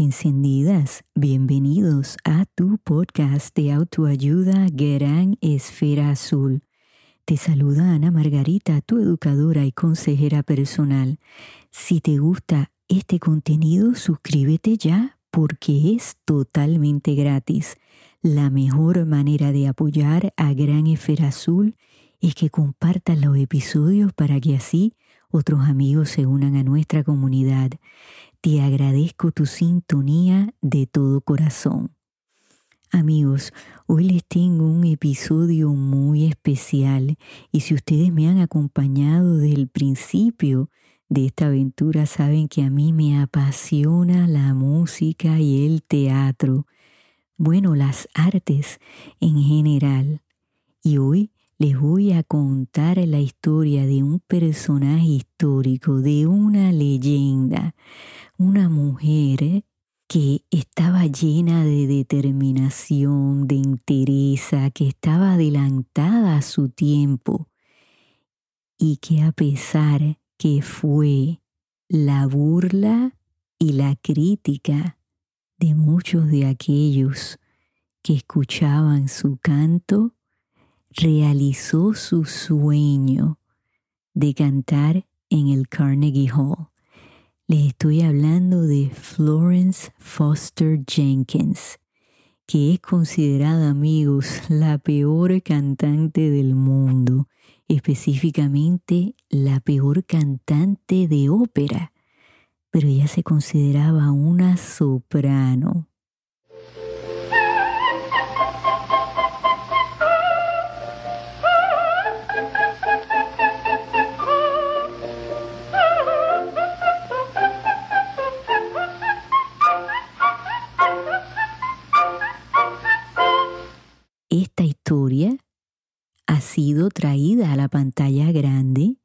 Encendidas, bienvenidos a tu podcast de autoayuda Gran Esfera Azul. Te saluda Ana Margarita, tu educadora y consejera personal. Si te gusta este contenido, suscríbete ya porque es totalmente gratis. La mejor manera de apoyar a Gran Esfera Azul es que compartas los episodios para que así otros amigos se unan a nuestra comunidad. Te agradezco tu sintonía de todo corazón. Amigos, hoy les tengo un episodio muy especial y si ustedes me han acompañado desde el principio de esta aventura saben que a mí me apasiona la música y el teatro, bueno, las artes en general. Y hoy les voy a contar la historia de un personaje histórico, de una leyenda, una mujer que estaba llena de determinación, de entereza, que estaba adelantada a su tiempo y que a pesar que fue la burla y la crítica de muchos de aquellos que escuchaban su canto, realizó su sueño de cantar en el Carnegie Hall. Les estoy hablando de Florence Foster Jenkins, que es considerada, amigos, la peor cantante del mundo, específicamente la peor cantante de ópera, pero ella se consideraba una soprano. Pantalla grande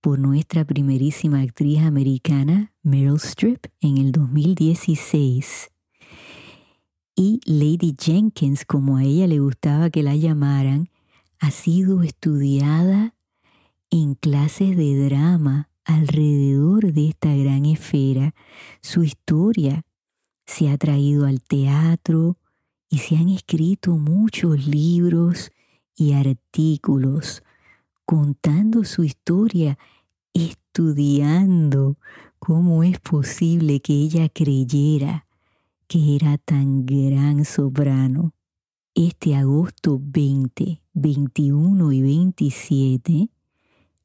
por nuestra primerísima actriz americana Meryl Streep en el 2016. Y Lady Jenkins, como a ella le gustaba que la llamaran, ha sido estudiada en clases de drama alrededor de esta gran esfera. Su historia se ha traído al teatro y se han escrito muchos libros y artículos su historia, estudiando cómo es posible que ella creyera que era tan gran soprano. Este agosto 20, 21 y 27,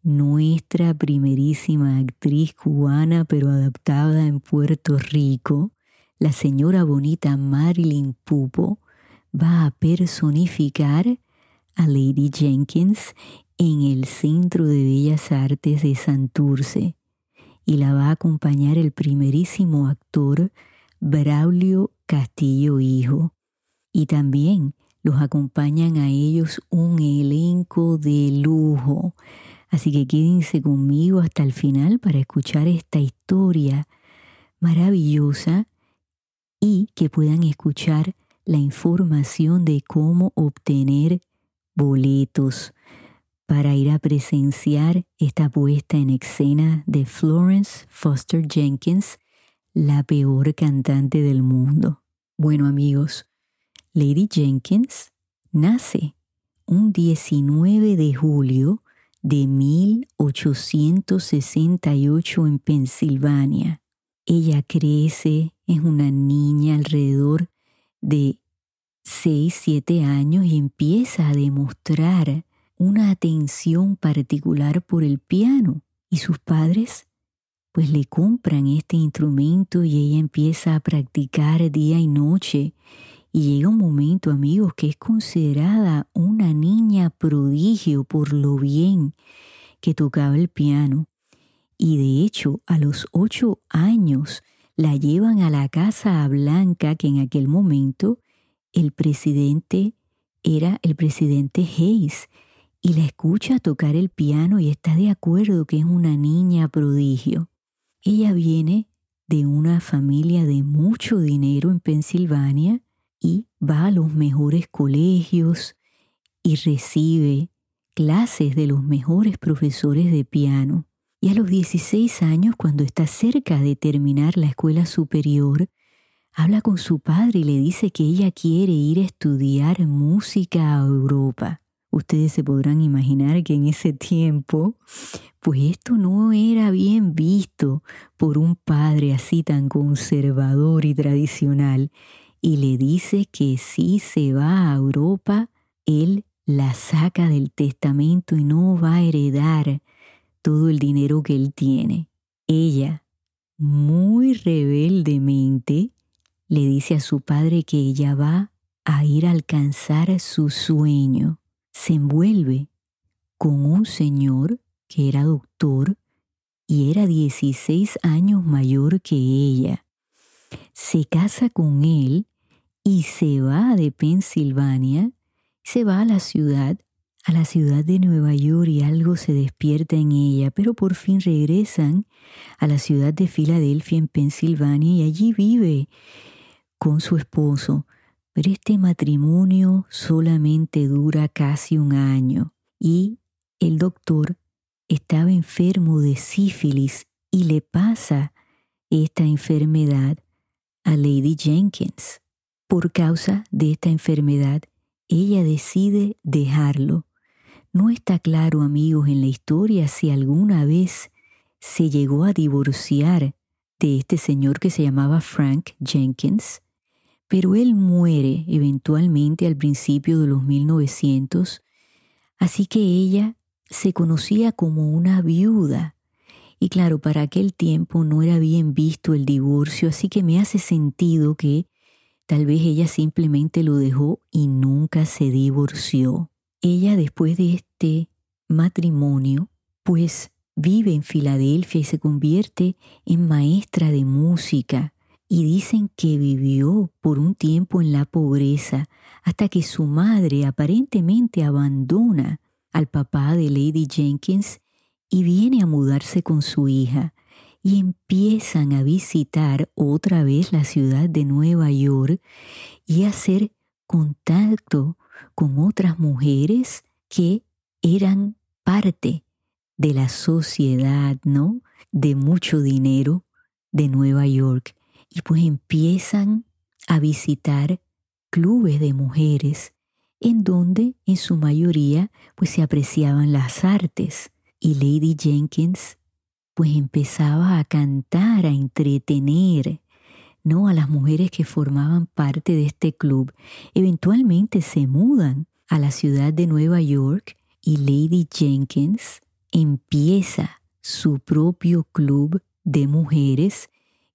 nuestra primerísima actriz cubana pero adaptada en Puerto Rico, la señora bonita Marilyn Pupo, va a personificar a Lady Jenkins en el Centro de Bellas Artes de Santurce y la va a acompañar el primerísimo actor Braulio Castillo Hijo. Y también los acompañan a ellos un elenco de lujo. Así que quédense conmigo hasta el final para escuchar esta historia maravillosa y que puedan escuchar la información de cómo obtener boletos para ir a presenciar esta puesta en escena de Florence Foster Jenkins, la peor cantante del mundo. Bueno amigos, Lady Jenkins nace un 19 de julio de 1868 en Pensilvania. Ella crece, es una niña alrededor de 6, 7 años y empieza a demostrar una atención particular por el piano y sus padres pues le compran este instrumento y ella empieza a practicar día y noche. Y llega un momento amigos que es considerada una niña prodigio por lo bien que tocaba el piano. Y de hecho a los ocho años la llevan a la Casa Blanca que en aquel momento el presidente era el presidente Hayes y la escucha tocar el piano y está de acuerdo que es una niña prodigio. Ella viene de una familia de mucho dinero en Pensilvania y va a los mejores colegios y recibe clases de los mejores profesores de piano. Y a los 16 años, cuando está cerca de terminar la escuela superior, habla con su padre y le dice que ella quiere ir a estudiar música a Europa. Ustedes se podrán imaginar que en ese tiempo, pues esto no era bien visto por un padre así tan conservador y tradicional. Y le dice que si se va a Europa, él la saca del testamento y no va a heredar todo el dinero que él tiene. Ella, muy rebeldemente, le dice a su padre que ella va a ir a alcanzar su sueño. Se envuelve con un señor que era doctor y era 16 años mayor que ella. Se casa con él y se va de Pensilvania, se va a la ciudad, a la ciudad de Nueva York y algo se despierta en ella, pero por fin regresan a la ciudad de Filadelfia en Pensilvania y allí vive con su esposo, pero este matrimonio solamente dura casi un año y el doctor estaba enfermo de sífilis y le pasa esta enfermedad a Lady Jenkins. Por causa de esta enfermedad, ella decide dejarlo. No está claro, amigos, en la historia si alguna vez se llegó a divorciar de este señor que se llamaba Frank Jenkins pero él muere eventualmente al principio de los 1900, así que ella se conocía como una viuda. Y claro, para aquel tiempo no era bien visto el divorcio, así que me hace sentido que tal vez ella simplemente lo dejó y nunca se divorció. Ella después de este matrimonio, pues vive en Filadelfia y se convierte en maestra de música y dicen que vivió por un tiempo en la pobreza hasta que su madre aparentemente abandona al papá de Lady Jenkins y viene a mudarse con su hija y empiezan a visitar otra vez la ciudad de Nueva York y a hacer contacto con otras mujeres que eran parte de la sociedad, ¿no? De mucho dinero de Nueva York y pues empiezan a visitar clubes de mujeres en donde en su mayoría pues se apreciaban las artes y Lady Jenkins pues empezaba a cantar, a entretener, ¿no? A las mujeres que formaban parte de este club. Eventualmente se mudan a la ciudad de Nueva York y Lady Jenkins empieza su propio club de mujeres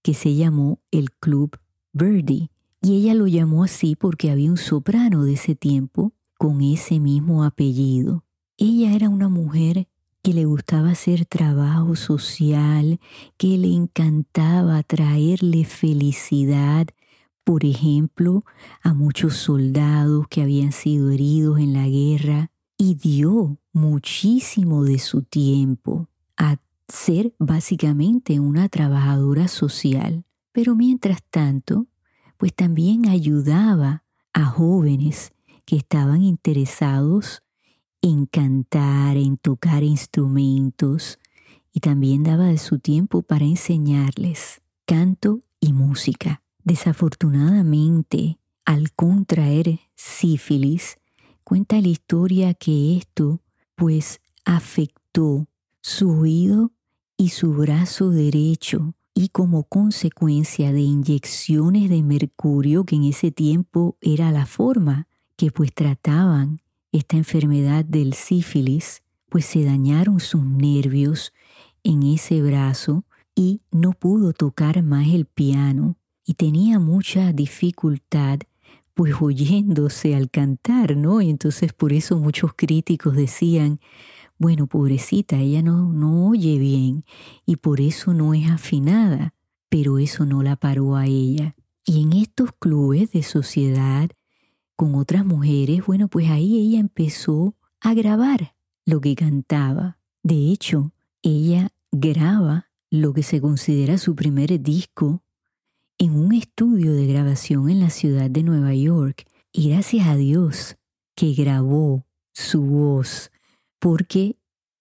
que se llamó el Club Birdie. Y ella lo llamó así porque había un soprano de ese tiempo con ese mismo apellido. Ella era una mujer que le gustaba hacer trabajo social, que le encantaba traerle felicidad, por ejemplo, a muchos soldados que habían sido heridos en la guerra, y dio muchísimo de su tiempo a ser básicamente una trabajadora social. Pero mientras tanto, pues también ayudaba a jóvenes que estaban interesados en cantar, en tocar instrumentos, y también daba de su tiempo para enseñarles canto y música. Desafortunadamente, al contraer sífilis, cuenta la historia que esto pues afectó su oído y su brazo derecho y como consecuencia de inyecciones de mercurio que en ese tiempo era la forma que pues trataban esta enfermedad del sífilis, pues se dañaron sus nervios en ese brazo y no pudo tocar más el piano y tenía mucha dificultad pues oyéndose al cantar, ¿no? Entonces por eso muchos críticos decían, bueno, pobrecita, ella no, no oye bien y por eso no es afinada, pero eso no la paró a ella. Y en estos clubes de sociedad con otras mujeres, bueno, pues ahí ella empezó a grabar lo que cantaba. De hecho, ella graba lo que se considera su primer disco en un estudio de grabación en la ciudad de Nueva York. Y gracias a Dios que grabó su voz porque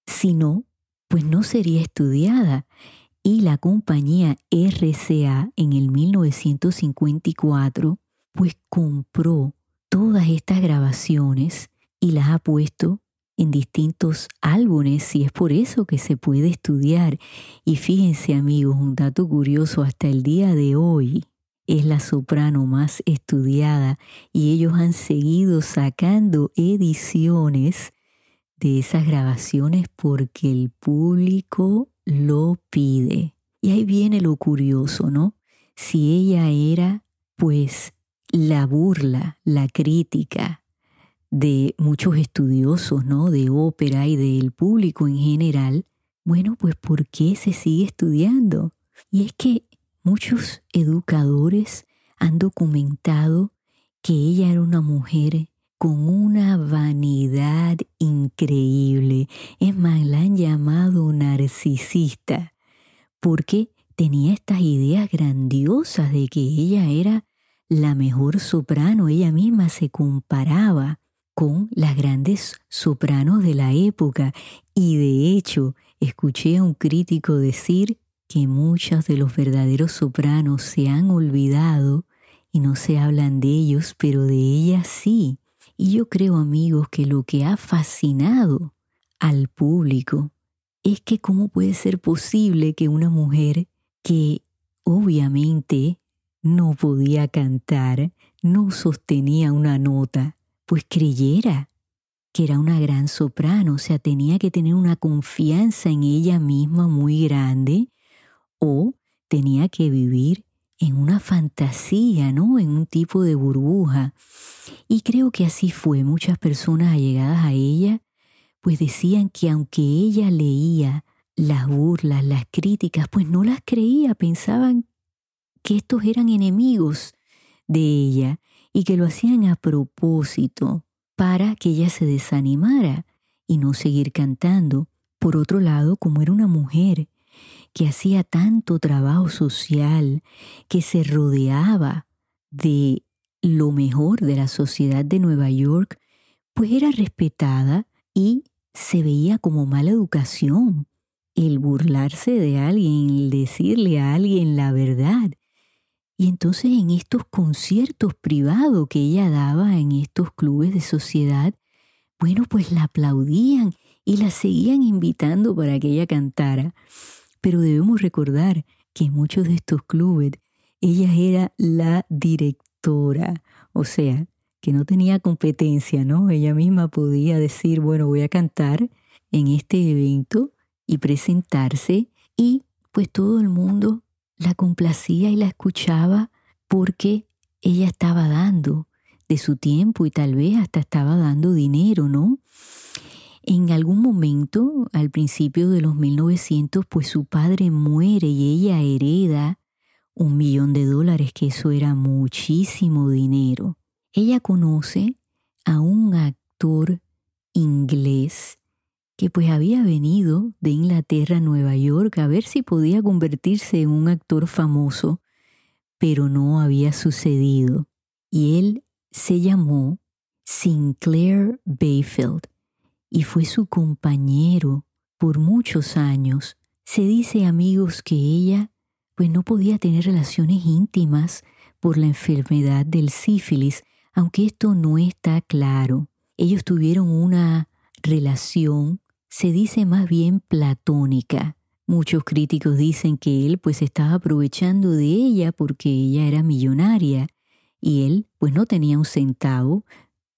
si no, pues no sería estudiada. y la compañía RCA en el 1954 pues compró todas estas grabaciones y las ha puesto en distintos álbumes y es por eso que se puede estudiar. Y fíjense amigos, un dato curioso, hasta el día de hoy es la soprano más estudiada y ellos han seguido sacando ediciones de esas grabaciones porque el público lo pide. Y ahí viene lo curioso, ¿no? Si ella era, pues, la burla, la crítica, de muchos estudiosos, ¿no? De ópera y del público en general, bueno, pues ¿por qué se sigue estudiando? Y es que muchos educadores han documentado que ella era una mujer con una vanidad increíble. Es más, la han llamado narcisista, porque tenía estas ideas grandiosas de que ella era la mejor soprano, ella misma se comparaba con las grandes sopranos de la época y de hecho escuché a un crítico decir que muchos de los verdaderos sopranos se han olvidado y no se hablan de ellos, pero de ella sí. Y yo creo, amigos, que lo que ha fascinado al público es que cómo puede ser posible que una mujer que obviamente no podía cantar, no sostenía una nota, pues creyera que era una gran soprano, o sea, tenía que tener una confianza en ella misma muy grande o tenía que vivir en una fantasía, ¿no? En un tipo de burbuja. Y creo que así fue. Muchas personas allegadas a ella, pues decían que aunque ella leía las burlas, las críticas, pues no las creía, pensaban que estos eran enemigos de ella y que lo hacían a propósito para que ella se desanimara y no seguir cantando. Por otro lado, como era una mujer que hacía tanto trabajo social, que se rodeaba de lo mejor de la sociedad de Nueva York, pues era respetada y se veía como mala educación el burlarse de alguien, el decirle a alguien la verdad. Y entonces en estos conciertos privados que ella daba en estos clubes de sociedad, bueno, pues la aplaudían y la seguían invitando para que ella cantara. Pero debemos recordar que en muchos de estos clubes ella era la directora, o sea, que no tenía competencia, ¿no? Ella misma podía decir, bueno, voy a cantar en este evento y presentarse y pues todo el mundo la complacía y la escuchaba porque ella estaba dando de su tiempo y tal vez hasta estaba dando dinero, ¿no? En algún momento, al principio de los 1900, pues su padre muere y ella hereda un millón de dólares, que eso era muchísimo dinero. Ella conoce a un actor inglés que pues había venido de Inglaterra a Nueva York a ver si podía convertirse en un actor famoso, pero no había sucedido. Y él se llamó Sinclair Bayfield y fue su compañero por muchos años. Se dice, amigos, que ella pues no podía tener relaciones íntimas por la enfermedad del sífilis, aunque esto no está claro. Ellos tuvieron una relación se dice más bien platónica. Muchos críticos dicen que él pues estaba aprovechando de ella porque ella era millonaria y él pues no tenía un centavo,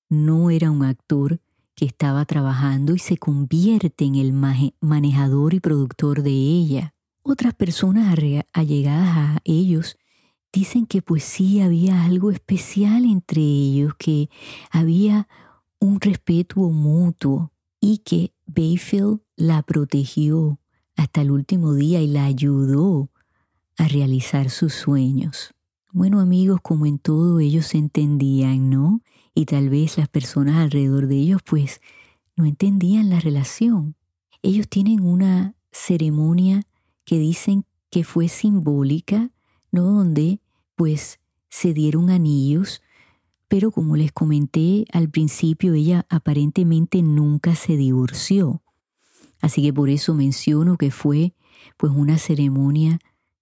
no era un actor que estaba trabajando y se convierte en el manejador y productor de ella. Otras personas allegadas a ellos dicen que pues sí había algo especial entre ellos, que había un respeto mutuo y que Bayfield la protegió hasta el último día y la ayudó a realizar sus sueños. Bueno amigos, como en todo ellos se entendían, ¿no? Y tal vez las personas alrededor de ellos pues no entendían la relación. Ellos tienen una ceremonia que dicen que fue simbólica, ¿no? Donde pues se dieron anillos pero como les comenté al principio, ella aparentemente nunca se divorció. Así que por eso menciono que fue pues una ceremonia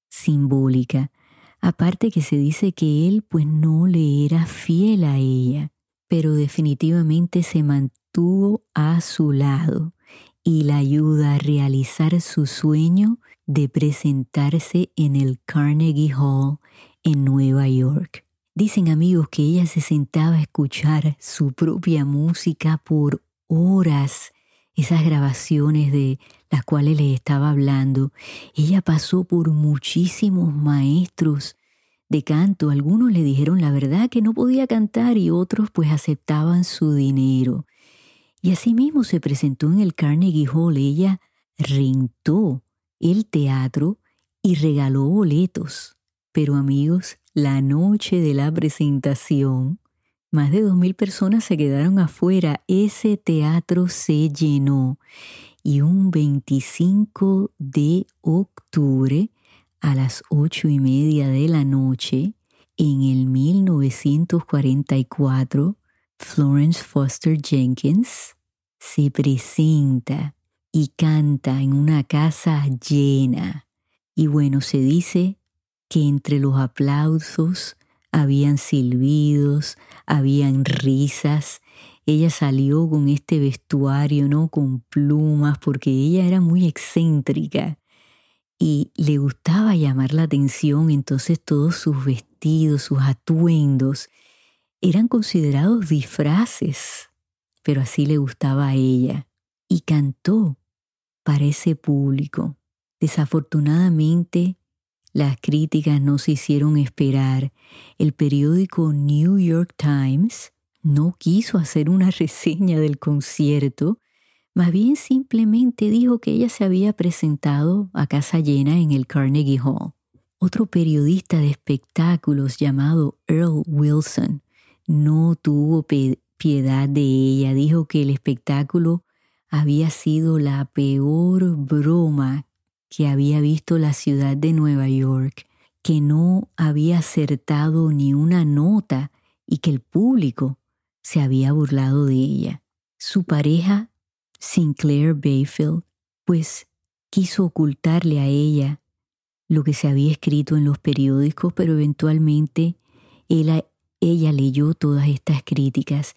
simbólica. Aparte que se dice que él pues no le era fiel a ella, pero definitivamente se mantuvo a su lado y la ayuda a realizar su sueño de presentarse en el Carnegie Hall en Nueva York. Dicen amigos que ella se sentaba a escuchar su propia música por horas, esas grabaciones de las cuales les estaba hablando. Ella pasó por muchísimos maestros de canto. Algunos le dijeron la verdad que no podía cantar y otros pues aceptaban su dinero. Y asimismo se presentó en el Carnegie Hall. Ella rentó el teatro y regaló boletos. Pero amigos, la noche de la presentación, más de dos mil personas se quedaron afuera. Ese teatro se llenó. Y un 25 de octubre, a las ocho y media de la noche, en el 1944, Florence Foster Jenkins se presenta y canta en una casa llena. Y bueno, se dice que entre los aplausos habían silbidos, habían risas. Ella salió con este vestuario, ¿no? Con plumas, porque ella era muy excéntrica y le gustaba llamar la atención, entonces todos sus vestidos, sus atuendos, eran considerados disfraces, pero así le gustaba a ella. Y cantó para ese público. Desafortunadamente, las críticas no se hicieron esperar. El periódico New York Times no quiso hacer una reseña del concierto, más bien simplemente dijo que ella se había presentado a casa llena en el Carnegie Hall. Otro periodista de espectáculos llamado Earl Wilson no tuvo piedad de ella, dijo que el espectáculo había sido la peor broma que había visto la ciudad de Nueva York, que no había acertado ni una nota y que el público se había burlado de ella. Su pareja, Sinclair Bayfield, pues quiso ocultarle a ella lo que se había escrito en los periódicos, pero eventualmente ella leyó todas estas críticas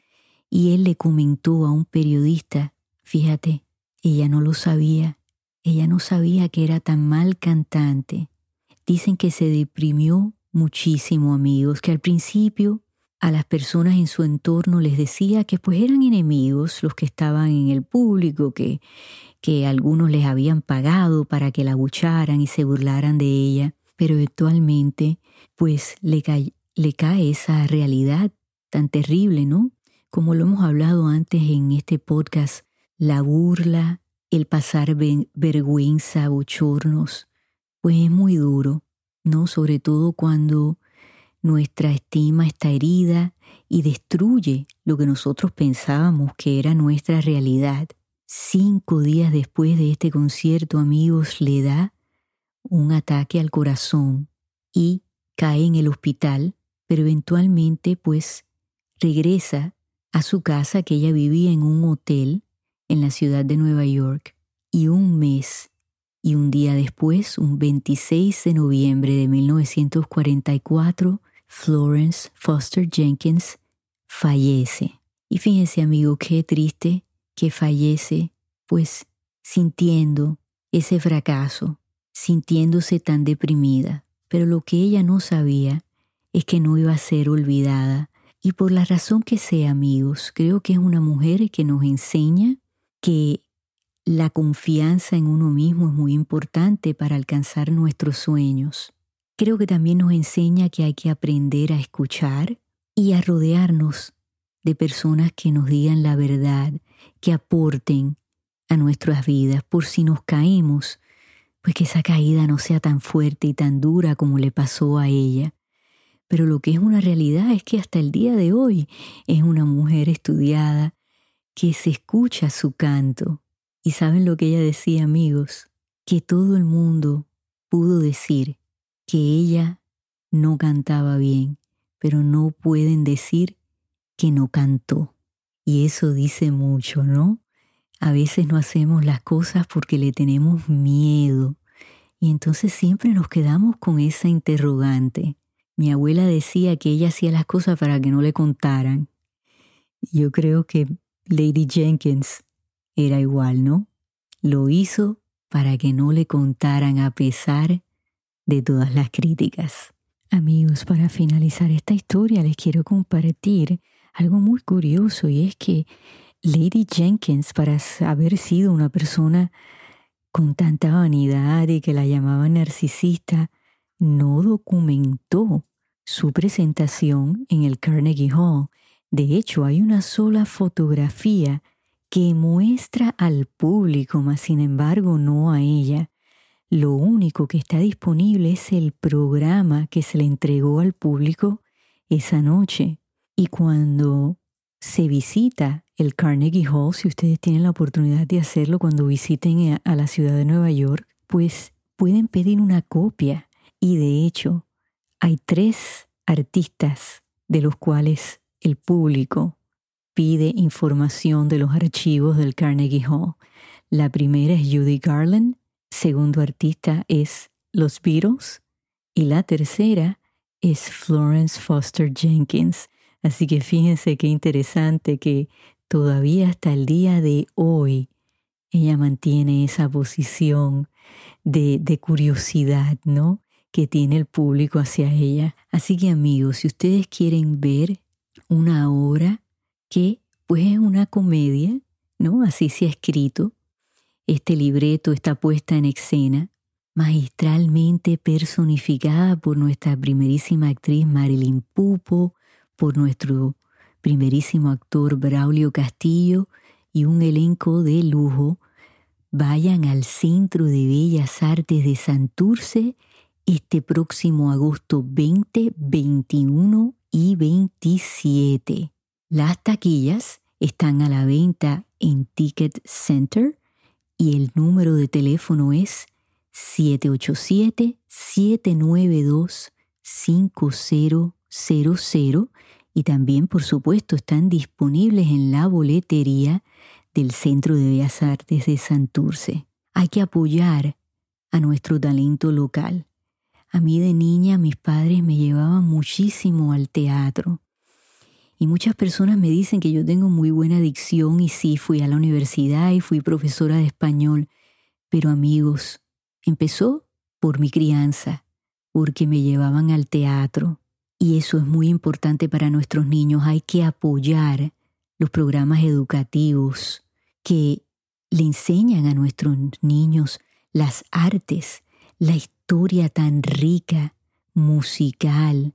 y él le comentó a un periodista, fíjate, ella no lo sabía, ella no sabía que era tan mal cantante. Dicen que se deprimió muchísimo, amigos, que al principio a las personas en su entorno les decía que pues eran enemigos los que estaban en el público, que, que algunos les habían pagado para que la bucharan y se burlaran de ella, pero eventualmente pues le cae, le cae esa realidad tan terrible, ¿no? Como lo hemos hablado antes en este podcast, la burla, el pasar vergüenza, bochornos, pues es muy duro, ¿no? Sobre todo cuando nuestra estima está herida y destruye lo que nosotros pensábamos que era nuestra realidad. Cinco días después de este concierto, amigos, le da un ataque al corazón y cae en el hospital, pero eventualmente pues regresa a su casa que ella vivía en un hotel en la ciudad de Nueva York y un mes y un día después, un 26 de noviembre de 1944, Florence Foster Jenkins fallece. Y fíjense amigo, qué triste que fallece, pues sintiendo ese fracaso, sintiéndose tan deprimida. Pero lo que ella no sabía es que no iba a ser olvidada. Y por la razón que sea, amigos, creo que es una mujer que nos enseña que la confianza en uno mismo es muy importante para alcanzar nuestros sueños. Creo que también nos enseña que hay que aprender a escuchar y a rodearnos de personas que nos digan la verdad, que aporten a nuestras vidas por si nos caemos, pues que esa caída no sea tan fuerte y tan dura como le pasó a ella. Pero lo que es una realidad es que hasta el día de hoy es una mujer estudiada, que se escucha su canto. Y saben lo que ella decía, amigos, que todo el mundo pudo decir que ella no cantaba bien, pero no pueden decir que no cantó. Y eso dice mucho, ¿no? A veces no hacemos las cosas porque le tenemos miedo, Y entonces siempre nos quedamos con esa interrogante. Mi abuela decía que ella hacía las cosas para que no le contaran. Yo creo que Lady Jenkins era igual, ¿no? Lo hizo para que no le contaran a pesar de todas las críticas. Amigos, para finalizar esta historia les quiero compartir algo muy curioso y es que Lady Jenkins, para haber sido una persona con tanta vanidad y que la llamaban narcisista, no documentó su presentación en el Carnegie Hall. De hecho, hay una sola fotografía que muestra al público, mas sin embargo no a ella. Lo único que está disponible es el programa que se le entregó al público esa noche. Y cuando se visita el Carnegie Hall, si ustedes tienen la oportunidad de hacerlo cuando visiten a la ciudad de Nueva York, pues pueden pedir una copia. Y de hecho, hay tres artistas de los cuales el público pide información de los archivos del Carnegie Hall. La primera es Judy Garland, segundo artista es los Beatles y la tercera es Florence Foster Jenkins. Así que fíjense qué interesante que todavía hasta el día de hoy ella mantiene esa posición de, curiosidad, ¿no? que tiene el público hacia ella. Así que amigos, si ustedes quieren ver una obra que pues es una comedia, ¿no? Así se ha escrito. Este libreto está puesta en escena, magistralmente personificada por nuestra primerísima actriz Marilyn Pupo, por nuestro primerísimo actor Braulio Castillo y un elenco de lujo. Vayan al Centro de Bellas Artes de Santurce este próximo agosto 20, 21 y 27. Las taquillas están a la venta en Ticket Center y el número de teléfono es 787-792-5000 y también por supuesto están disponibles en la boletería del Centro de Bellas Artes de Santurce. Hay que apoyar a nuestro talento local. A mí de niña mis padres me llevaban muchísimo al teatro. Y muchas personas me dicen que yo tengo muy buena dicción y sí, fui a la universidad y fui profesora de español. Pero amigos, empezó por mi crianza, porque me llevaban al teatro. Y eso es muy importante para nuestros niños. Hay que apoyar los programas educativos que le enseñan a nuestros niños las artes, la historia tan rica, musical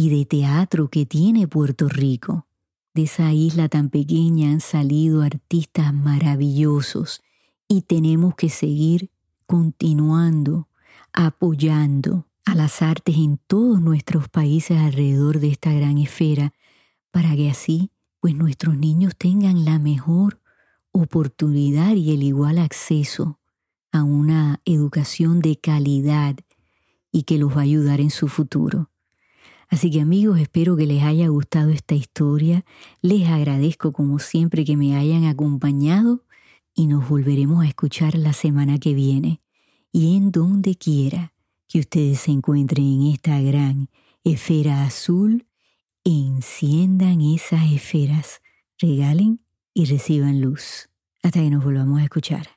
y de teatro que tiene Puerto Rico. De esa isla tan pequeña han salido artistas maravillosos y tenemos que seguir continuando, apoyando a las artes en todos nuestros países alrededor de esta gran esfera para que así pues nuestros niños tengan la mejor oportunidad y el igual acceso a una educación de calidad y que los va a ayudar en su futuro. Así que amigos, espero que les haya gustado esta historia. Les agradezco como siempre que me hayan acompañado y nos volveremos a escuchar la semana que viene. Y en donde quiera que ustedes se encuentren en esta gran esfera azul, enciendan esas esferas, regalen y reciban luz. Hasta que nos volvamos a escuchar.